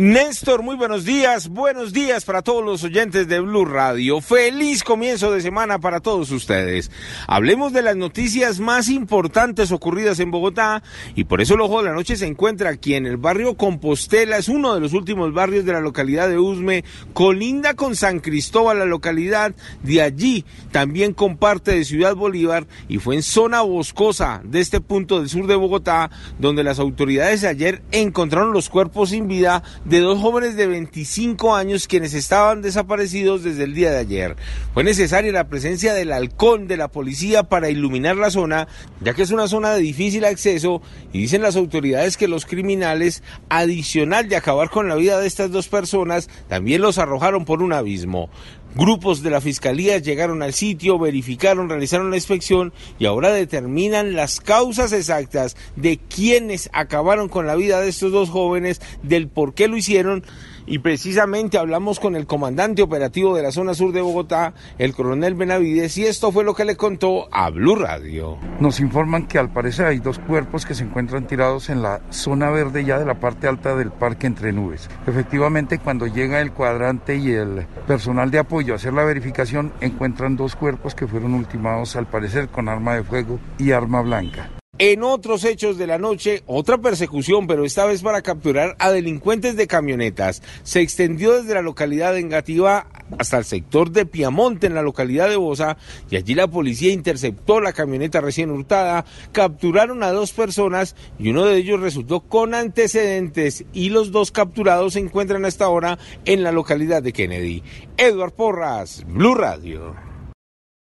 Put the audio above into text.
Néstor, muy buenos días. Buenos días para todos los oyentes de Blue Radio. Feliz comienzo de semana para todos ustedes. Hablemos de las noticias más importantes ocurridas en Bogotá y por eso el ojo de la noche se encuentra aquí en el barrio Compostela. Es uno de los últimos barrios de la localidad de Usme. Colinda con San Cristóbal, la localidad de allí. También comparte de Ciudad Bolívar y fue en zona boscosa de este punto del sur de Bogotá donde las autoridades ayer encontraron los cuerpos sin vida de dos jóvenes de 25 años quienes estaban desaparecidos desde el día de ayer. Fue necesaria la presencia del halcón de la policía para iluminar la zona, ya que es una zona de difícil acceso y dicen las autoridades que los criminales, adicional de acabar con la vida de estas dos personas, también los arrojaron por un abismo. Grupos de la Fiscalía llegaron al sitio, verificaron, realizaron la inspección y ahora determinan las causas exactas de quienes acabaron con la vida de estos dos jóvenes, del por qué lo hicieron y precisamente hablamos con el comandante operativo de la zona sur de Bogotá, el coronel Benavides, y esto fue lo que le contó a Blue Radio. Nos informan que al parecer hay dos cuerpos que se encuentran tirados en la zona verde ya de la parte alta del parque entre nubes. Efectivamente, cuando llega el cuadrante y el personal de apoyo a hacer la verificación, encuentran dos cuerpos que fueron ultimados al parecer con arma de fuego y arma blanca. En otros hechos de la noche, otra persecución, pero esta vez para capturar a delincuentes de camionetas. Se extendió desde la localidad de Engativá hasta el sector de Piamonte, en la localidad de Bosa, y allí la policía interceptó la camioneta recién hurtada, capturaron a dos personas y uno de ellos resultó con antecedentes y los dos capturados se encuentran hasta ahora en la localidad de Kennedy. Edward Porras, Blue Radio.